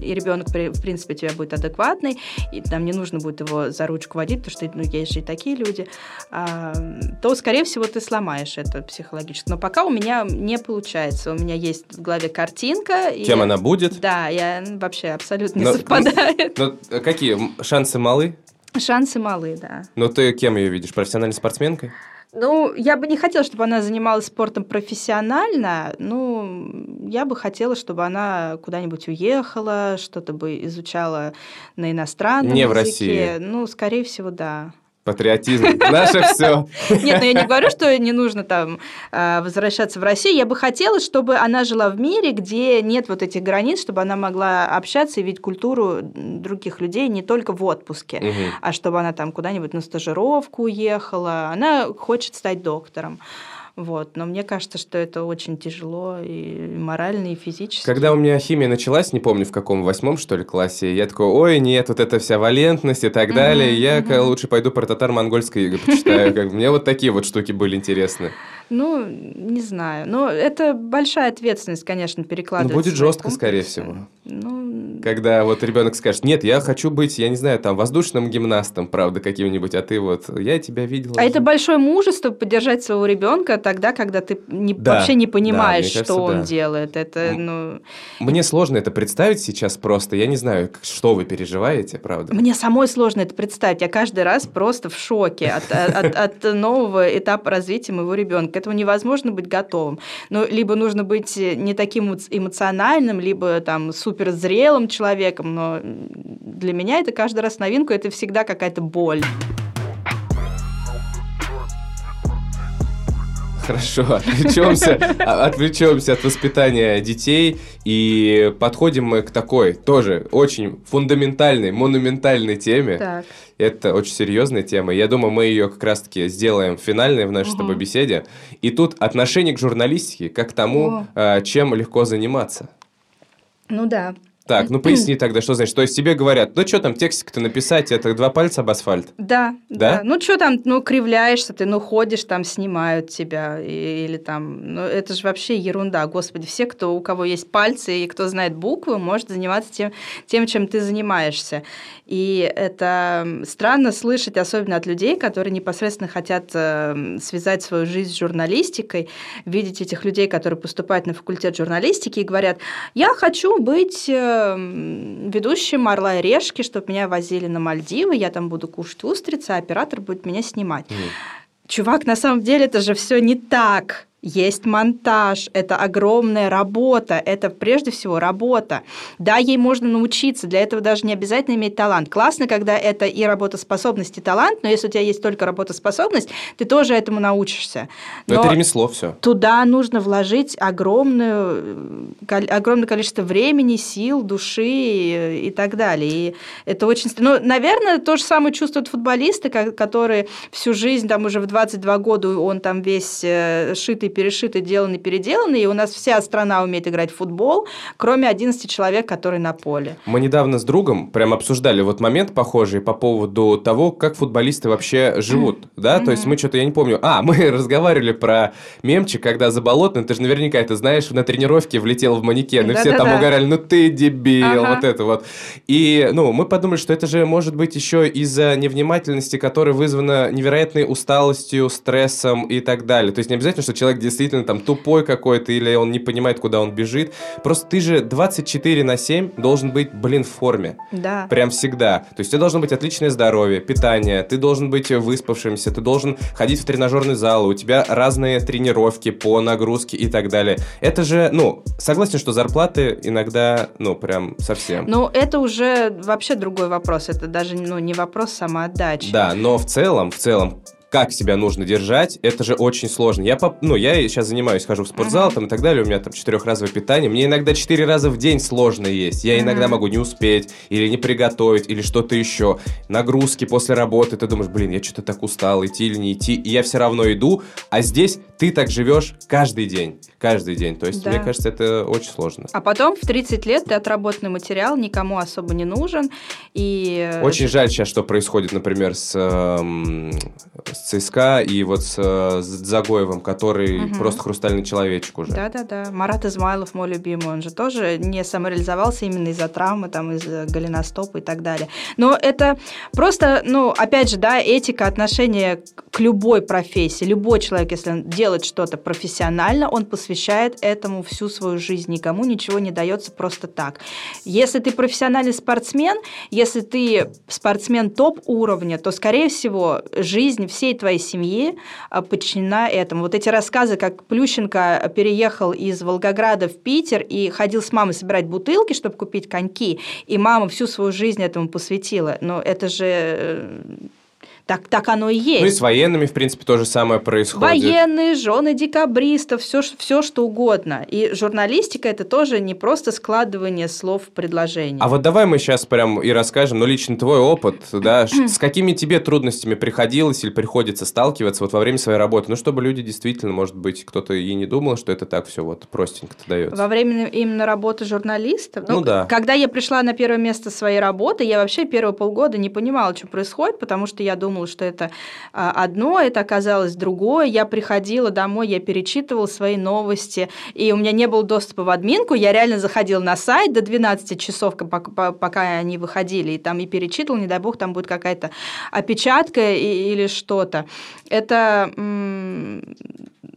и ребенок, в принципе, у тебя будет адекватный, и там не нужно будет его за ручку водить, потому что ну, есть же и такие люди, то, скорее всего, ты сломаешь это психологически. Но пока у меня не получается. У меня есть в голове картинка. Кем и, она будет? Да, я вообще абсолютно не но, совпадает. Но, но какие? Шансы малы? Шансы малы, да. Но ты кем ее видишь? Профессиональной спортсменкой? Ну, я бы не хотела, чтобы она занималась спортом профессионально. Ну, я бы хотела, чтобы она куда-нибудь уехала, что-то бы изучала на иностранном не языке. в России. Ну, скорее всего, да. Патриотизм. Наше все. Нет, но ну я не говорю, что не нужно там а, возвращаться в Россию. Я бы хотела, чтобы она жила в мире, где нет вот этих границ, чтобы она могла общаться и видеть культуру других людей не только в отпуске, а чтобы она там куда-нибудь на стажировку уехала. Она хочет стать доктором. Вот. Но мне кажется, что это очень тяжело и морально, и физически. Когда у меня химия началась, не помню в каком, восьмом, что ли, классе, я такой, ой, нет, вот эта вся валентность и так далее, я лучше пойду про татар-монгольское иго почитаю. Мне вот такие вот штуки были интересны. Ну, не знаю. Но это большая ответственность, конечно, перекладывать. Ну, будет жестко, скорее всего. Ну... Когда вот ребенок скажет, нет, я хочу быть, я не знаю, там, воздушным гимнастом, правда, каким-нибудь, а ты вот, я тебя видела. А это большое мужество поддержать своего ребенка тогда, когда ты не, да, вообще не понимаешь, да, кажется, что он да. делает. Это, ну... Мне сложно это представить сейчас просто. Я не знаю, что вы переживаете, правда. Мне самой сложно это представить. Я каждый раз просто в шоке от, от, от нового этапа развития моего ребенка этому невозможно быть готовым. Ну, либо нужно быть не таким эмоциональным, либо там супер зрелым человеком, но для меня это каждый раз новинку, это всегда какая-то боль. Хорошо, отвлечемся, а, отвлечемся от воспитания детей и подходим мы к такой тоже очень фундаментальной, монументальной теме. Так. Это очень серьезная тема. Я думаю, мы ее как раз-таки сделаем финальной в нашей угу. с тобой беседе. И тут отношение к журналистике как к тому, О. чем легко заниматься. Ну да. Так, ну поясни тогда, что значит. То есть тебе говорят, ну что там, текстик-то написать, это два пальца об асфальт? Да, да. да. Ну что там, ну кривляешься ты, ну ходишь, там снимают тебя, или там, ну это же вообще ерунда, господи. Все, кто, у кого есть пальцы и кто знает буквы, может заниматься тем, тем чем ты занимаешься. И это странно слышать, особенно от людей, которые непосредственно хотят э, связать свою жизнь с журналистикой, видеть этих людей, которые поступают на факультет журналистики и говорят, я хочу быть э, ведущим «Орла и решки», чтобы меня возили на Мальдивы, я там буду кушать устрицы, а оператор будет меня снимать. Mm. Чувак, на самом деле это же все не так есть монтаж, это огромная работа, это прежде всего работа. Да, ей можно научиться, для этого даже не обязательно иметь талант. Классно, когда это и работоспособность, и талант, но если у тебя есть только работоспособность, ты тоже этому научишься. Но, но это ремесло все. Туда нужно вложить огромную, огромное количество времени, сил, души и, и так далее. И это очень... Ну, наверное, то же самое чувствуют футболисты, которые всю жизнь, там уже в 22 года он там весь э, шитый перешитый, перешитый, деланный, переделанный, и у нас вся страна умеет играть в футбол, кроме 11 человек, которые на поле. Мы недавно с другом прям обсуждали вот момент похожий по поводу того, как футболисты вообще живут, mm-hmm. да, то есть мы что-то, я не помню, а, мы разговаривали про мемчик, когда Заболотный, ты же наверняка это знаешь, на тренировке влетел в манекен, и все там угорали, ну ты дебил, вот это вот. И, ну, мы подумали, что это же может быть еще из-за невнимательности, которая вызвана невероятной усталостью, стрессом и так далее. То есть не обязательно, что человек человек действительно там тупой какой-то, или он не понимает, куда он бежит. Просто ты же 24 на 7 должен быть, блин, в форме. Да. Прям всегда. То есть у тебя должно быть отличное здоровье, питание, ты должен быть выспавшимся, ты должен ходить в тренажерный зал, у тебя разные тренировки по нагрузке и так далее. Это же, ну, согласен, что зарплаты иногда, ну, прям совсем. Ну, это уже вообще другой вопрос. Это даже, ну, не вопрос самоотдачи. Да, но в целом, в целом, как себя нужно держать, это же очень сложно. Я, поп... ну, я сейчас занимаюсь, хожу в спортзал uh-huh. там и так далее, у меня там четырехразовое питание, мне иногда четыре раза в день сложно есть, я uh-huh. иногда могу не успеть, или не приготовить, или что-то еще. Нагрузки после работы, ты думаешь, блин, я что-то так устал, идти или не идти, и я все равно иду, а здесь ты так живешь каждый день, каждый день, то есть, да. мне кажется, это очень сложно. А потом в 30 лет ты отработанный материал, никому особо не нужен, и... Очень жаль сейчас, что происходит, например, с, эм, с ЦСКА и вот с, с Загоевым, который угу. просто хрустальный человечек уже. Да-да-да. Марат Измайлов, мой любимый, он же тоже не самореализовался именно из-за травмы, там, из-за голеностопа и так далее. Но это просто, ну, опять же, да, этика отношения к любой профессии. Любой человек, если он делает что-то профессионально, он посвящает этому всю свою жизнь. Никому ничего не дается просто так. Если ты профессиональный спортсмен, если ты спортсмен топ-уровня, то, скорее всего, жизнь всей твоей семьи а, подчинена этому. Вот эти рассказы, как Плющенко переехал из Волгограда в Питер и ходил с мамой собирать бутылки, чтобы купить коньки, и мама всю свою жизнь этому посвятила. Но это же э, так, так оно и есть. Ну и с военными, в принципе, то же самое происходит. Военные, жены декабристов, все, все что угодно. И журналистика – это тоже не просто складывание слов в предложение. А вот давай мы сейчас прям и расскажем, ну, лично твой опыт, да, с какими тебе трудностями приходилось или приходится сталкиваться вот во время своей работы, ну, чтобы люди действительно, может быть, кто-то и не думал, что это так все вот простенько-то дается. Во время именно работы журналистов? Ну, ну да. Когда я пришла на первое место своей работы, я вообще первые полгода не понимала, что происходит, потому что я думала, думала, что это а, одно, это оказалось другое. Я приходила домой, я перечитывала свои новости, и у меня не было доступа в админку. Я реально заходила на сайт до 12 часов, пока они выходили, и там и перечитывала, не дай бог, там будет какая-то опечатка или что-то. Это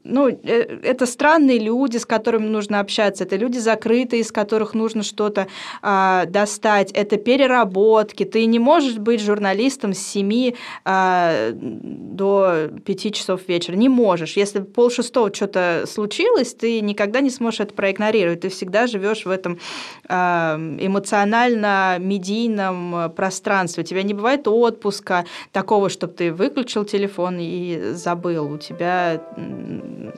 ну, э, это странные люди, с которыми нужно общаться, это люди закрытые, из которых нужно что-то а, достать, это переработки. Ты не можешь быть журналистом с 7 а, до 5 часов вечера. Не можешь. Если пол шестого что-то случилось, ты никогда не сможешь это проигнорировать. Ты всегда живешь в этом а, эмоционально-медийном пространстве. У тебя не бывает отпуска такого, чтобы ты выключил телефон и забыл. У тебя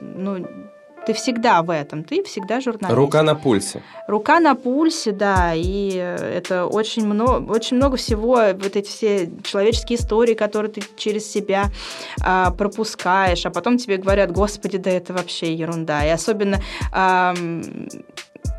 ну, ты всегда в этом, ты всегда журналист. Рука на пульсе. Рука на пульсе, да, и это очень много, очень много всего, вот эти все человеческие истории, которые ты через себя а, пропускаешь, а потом тебе говорят, господи, да это вообще ерунда. И особенно а,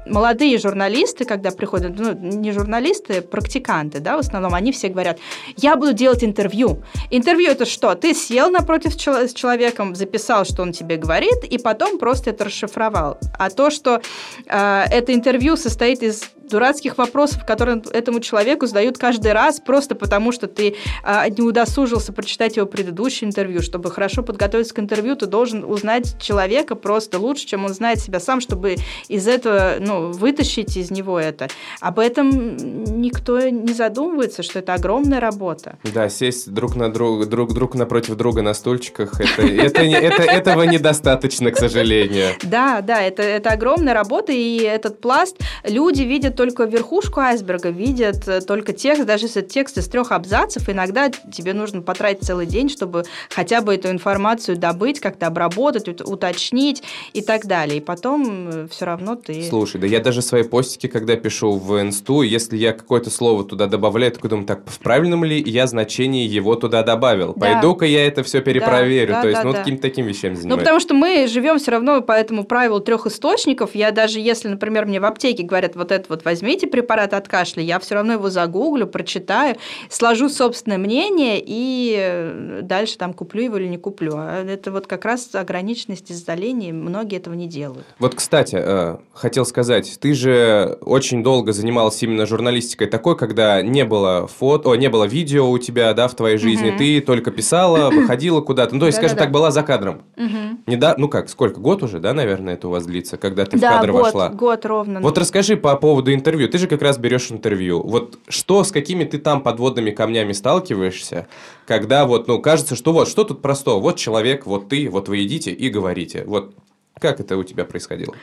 молодые журналисты, когда приходят, ну, не журналисты, практиканты, да, в основном, они все говорят, я буду делать интервью. Интервью это что? Ты сел напротив с человеком, записал, что он тебе говорит, и потом просто это расшифровал. А то, что э, это интервью состоит из дурацких вопросов, которые этому человеку задают каждый раз, просто потому что ты а, не удосужился прочитать его предыдущее интервью. Чтобы хорошо подготовиться к интервью, ты должен узнать человека просто лучше, чем он знает себя сам, чтобы из этого, ну, вытащить из него это. Об этом никто не задумывается, что это огромная работа. Да, сесть друг на друг, друг, друг напротив друга на стульчиках, это, это, это, этого недостаточно, к сожалению. Да, да, это, это огромная работа, и этот пласт люди видят только верхушку айсберга, видят э, только текст, даже если текст из трех абзацев, иногда тебе нужно потратить целый день, чтобы хотя бы эту информацию добыть, как-то обработать, уточнить и так далее. И потом э, все равно ты... Слушай, да я даже свои постики, когда пишу в инсту, если я какое-то слово туда добавляю, такой думаю, так, в правильном ли я значении его туда добавил? Да. Пойду-ка я это все перепроверю. Да, да, То есть, да, ну, да. каким-то таким вещами занимаюсь. Ну, потому что мы живем все равно по этому правилу трех источников. Я даже если, например, мне в аптеке говорят, вот это вот возьмите препарат от кашля, я все равно его загуглю, прочитаю, сложу собственное мнение и дальше там куплю его или не куплю. А это вот как раз ограниченность изолений, многие этого не делают. Вот, кстати, э, хотел сказать, ты же очень долго занималась именно журналистикой такой, когда не было фото, не было видео у тебя, да, в твоей жизни, угу. ты только писала, выходила куда-то, ну, то есть, скажем так, была за кадром. Угу. Не да, ну как, сколько, год уже, да, наверное, это у вас длится, когда ты в кадр год, вошла? год ровно. Вот расскажи по поводу интервью, ты же как раз берешь интервью, вот что, с какими ты там подводными камнями сталкиваешься, когда вот, ну, кажется, что вот, что тут простого, вот человек, вот ты, вот вы идите и говорите, вот как это у тебя происходило?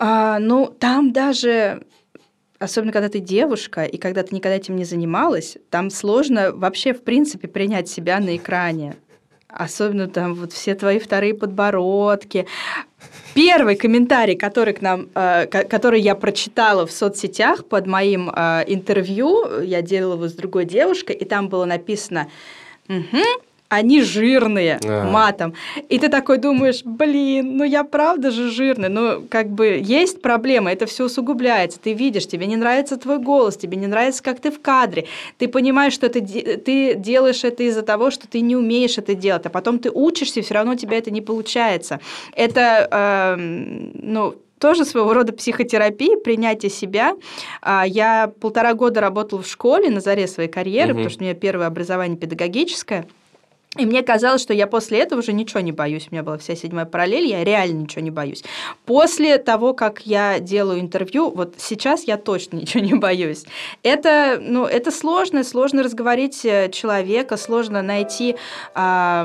А, ну, там даже особенно когда ты девушка, и когда ты никогда этим не занималась, там сложно вообще, в принципе, принять себя на экране. Особенно там вот все твои вторые подбородки. Первый комментарий, который, к нам, э, который я прочитала в соцсетях под моим э, интервью, я делала его с другой девушкой, и там было написано «Угу, они жирные а. матом. И ты такой думаешь, блин, ну я правда же жирный. Ну, как бы есть проблема, это все усугубляется. Ты видишь, тебе не нравится твой голос, тебе не нравится, как ты в кадре. Ты понимаешь, что ты, ты делаешь это из-за того, что ты не умеешь это делать, а потом ты учишься, и все равно у тебя это не получается. Это, э, ну, тоже своего рода психотерапия, принятие себя. А, я полтора года работала в школе на заре своей карьеры, угу. потому что у меня первое образование педагогическое – и мне казалось, что я после этого уже ничего не боюсь. У меня была вся седьмая параллель, я реально ничего не боюсь. После того, как я делаю интервью, вот сейчас я точно ничего не боюсь. Это, ну, это сложно, сложно разговорить э, человека, сложно найти... Э,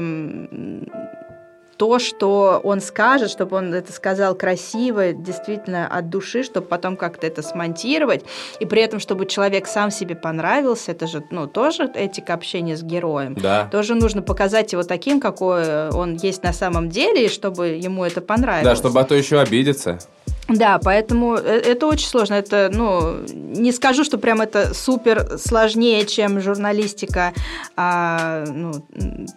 то, что он скажет, чтобы он это сказал красиво, действительно от души, чтобы потом как-то это смонтировать, и при этом, чтобы человек сам себе понравился, это же, ну, тоже этика общения с героем. Да. Тоже нужно показать его таким, какой он есть на самом деле, и чтобы ему это понравилось. Да, чтобы а то еще обидеться. Да, поэтому э, это очень сложно. Это, ну, не скажу, что прям это супер сложнее, чем журналистика, а, ну,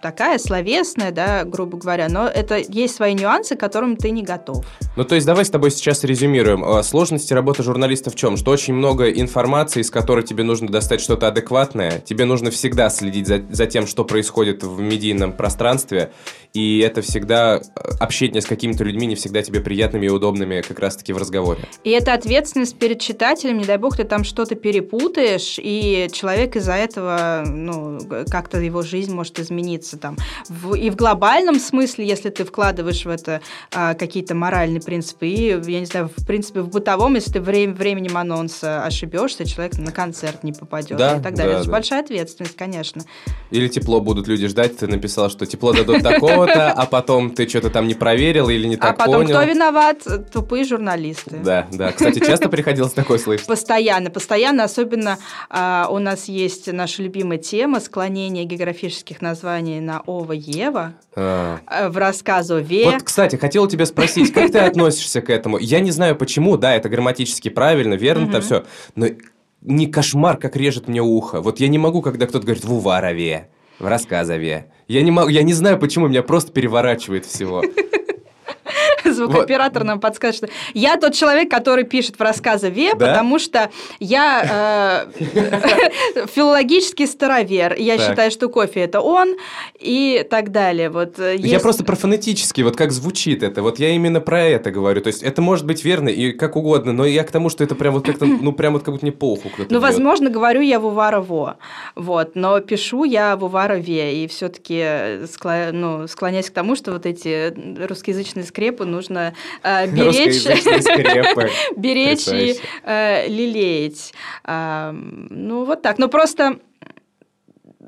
такая словесная, да, грубо говоря, но это есть свои нюансы, к которым ты не готов. Ну, то есть давай с тобой сейчас резюмируем. А, сложности работы журналиста в чем? Что очень много информации, из которой тебе нужно достать что-то адекватное. Тебе нужно всегда следить за, за тем, что происходит в медийном пространстве, и это всегда э, общение с какими-то людьми не всегда тебе приятными и удобными как раз-таки в разговоре. И это ответственность перед читателем, не дай бог ты там что-то перепутаешь, и человек из-за этого, ну, как-то его жизнь может измениться там. В, и в глобальном смысле, если ты вкладываешь в это а, какие-то моральные принципы, и, я не знаю, в принципе, в бытовом, если ты время, временем анонса ошибешься, человек на концерт не попадет да, и так далее. Да, это да. большая ответственность, конечно. Или тепло будут люди ждать, ты написал, что тепло дадут такого то а потом ты что-то там не проверил или не а так понял. А потом кто виноват? Тупые журналисты. Да, да. Кстати, часто приходилось такое слышать? Постоянно, постоянно. Особенно а, у нас есть наша любимая тема склонение географических названий на Ова Ева а. в рассказу Ве. Вот, кстати, хотел тебя спросить, как ты относишься к этому? Я не знаю почему, да, это грамматически правильно, верно, это все, но не кошмар, как режет мне ухо. Вот я не могу, когда кто-то говорит в Уварове, в рассказове. Я не, могу, я не знаю, почему меня просто переворачивает всего. Звукооператор нам подскажет, что я тот человек, который пишет в рассказе Ве, да? потому что я э, филологический старовер. Я считаю, что кофе это он и так далее. Вот, э. Я просто про фонетически, вот как звучит это. Вот я именно про это говорю. То есть это может быть верно и как угодно, но я к тому, что это прям вот как-то, ну прям вот как будто не похуй. Ну, возможно, говорю я в Увара Во, вот, но пишу я в Увара Ве, и все-таки скла... ну, склоняюсь к тому, что вот эти русскоязычные скрепы нужно э, беречь, беречь и э, лелеять. Э, ну, вот так. Но просто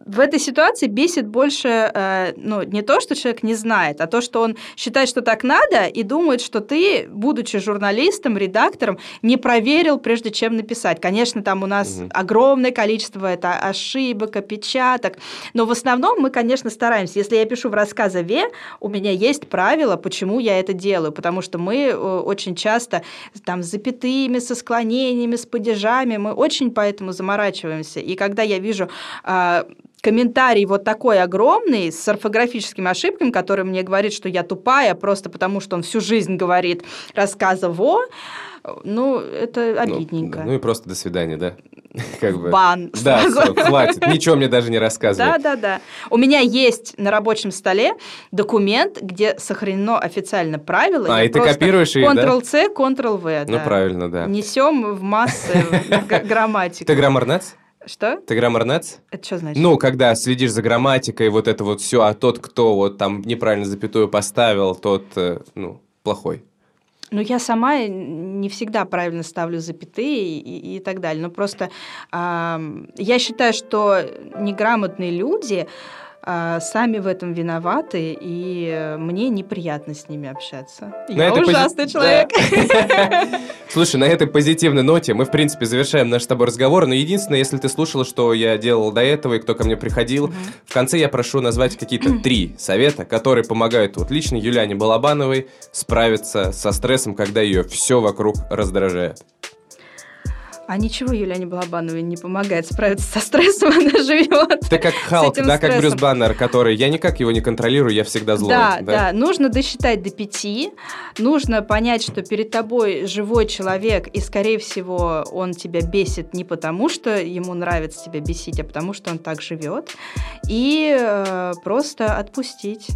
в этой ситуации бесит больше э, ну, не то, что человек не знает, а то, что он считает, что так надо, и думает, что ты, будучи журналистом, редактором, не проверил, прежде чем написать. Конечно, там у нас угу. огромное количество это ошибок, опечаток, но в основном мы, конечно, стараемся. Если я пишу в рассказе Ве, у меня есть правила, почему я это делаю, потому что мы э, очень часто там с запятыми, со склонениями, с падежами, мы очень поэтому заморачиваемся. И когда я вижу э, комментарий вот такой огромный с орфографическими ошибками, который мне говорит, что я тупая просто потому, что он всю жизнь говорит рассказово, ну, это ну, обидненько. Ну, ну и просто до свидания, да? Как бы. Бан. Да, все, хватит. Ничего мне даже не рассказывай. Да, да, да. У меня есть на рабочем столе документ, где сохранено официально правило. А, и ты копируешь их, Ctrl-C, Ctrl-V, Ну, правильно, да. Несем в массы грамматику. Ты граммарнец? Что? Ты граммарнец? Это что значит? Ну, когда следишь за грамматикой, вот это вот все, а тот, кто вот там неправильно запятую поставил, тот, э, ну, плохой. Ну, я сама не всегда правильно ставлю запятые и, и, так далее. Но просто э, я считаю, что неграмотные люди а, сами в этом виноваты, и мне неприятно с ними общаться. На Я ужасный пози... человек. Слушай, на этой позитивной ноте мы, в принципе, завершаем наш с тобой разговор, но единственное, если ты слушала, что я делал до этого и кто ко мне приходил, в конце я прошу назвать какие-то три совета, которые помогают вот лично Юлиане Балабановой справиться со стрессом, когда ее все вокруг раздражает. А ничего Юлиане Балабановой не помогает справиться со стрессом, она живет. Ты как Халк, да, как Брюс Баннер, который я никак его не контролирую, я всегда злой. Да, да, да. Нужно досчитать до пяти, нужно понять, что перед тобой живой человек, и, скорее всего, он тебя бесит не потому, что ему нравится тебя бесить, а потому, что он так живет. И э, просто отпустить.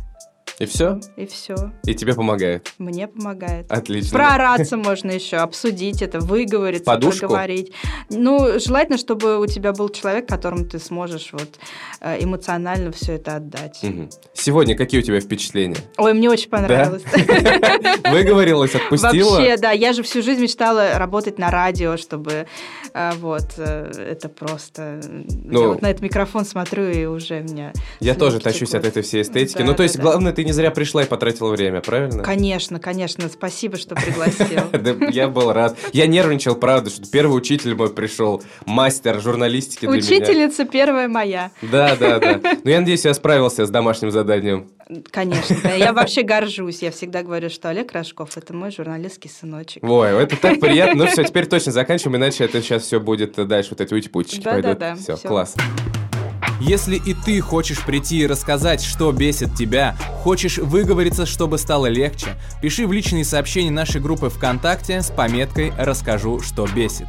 И все? И все. И тебе помогает? Мне помогает. Отлично. Проораться можно еще, обсудить это, выговориться, Подушку? проговорить. Ну, желательно, чтобы у тебя был человек, которому ты сможешь вот э, эмоционально все это отдать. Угу. Сегодня какие у тебя впечатления? Ой, мне очень понравилось. Выговорилась, отпустила? Вообще, да. Я же всю жизнь мечтала работать на радио, чтобы э, вот э, это просто... Я ну, вот на этот микрофон смотрю, и уже меня... Я тоже тащусь от этой всей эстетики. Ну, то есть, главное, ты не зря пришла и потратила время, правильно? Конечно, конечно. Спасибо, что пригласил. Я был рад. Я нервничал, правда, что первый учитель мой пришел, мастер журналистики для. Учительница первая моя. Да, да, да. Но ну, я надеюсь, я справился с домашним заданием. Конечно. Я вообще горжусь. Я всегда говорю, что Олег Рожков – это мой журналистский сыночек. Ой, это так приятно. Ну все, теперь точно заканчиваем, иначе это сейчас все будет дальше, вот эти утипутчики да, пойдут. Да, да. Все, все, класс. Если и ты хочешь прийти и рассказать, что бесит тебя, хочешь выговориться, чтобы стало легче, пиши в личные сообщения нашей группы ВКонтакте с пометкой «Расскажу, что бесит».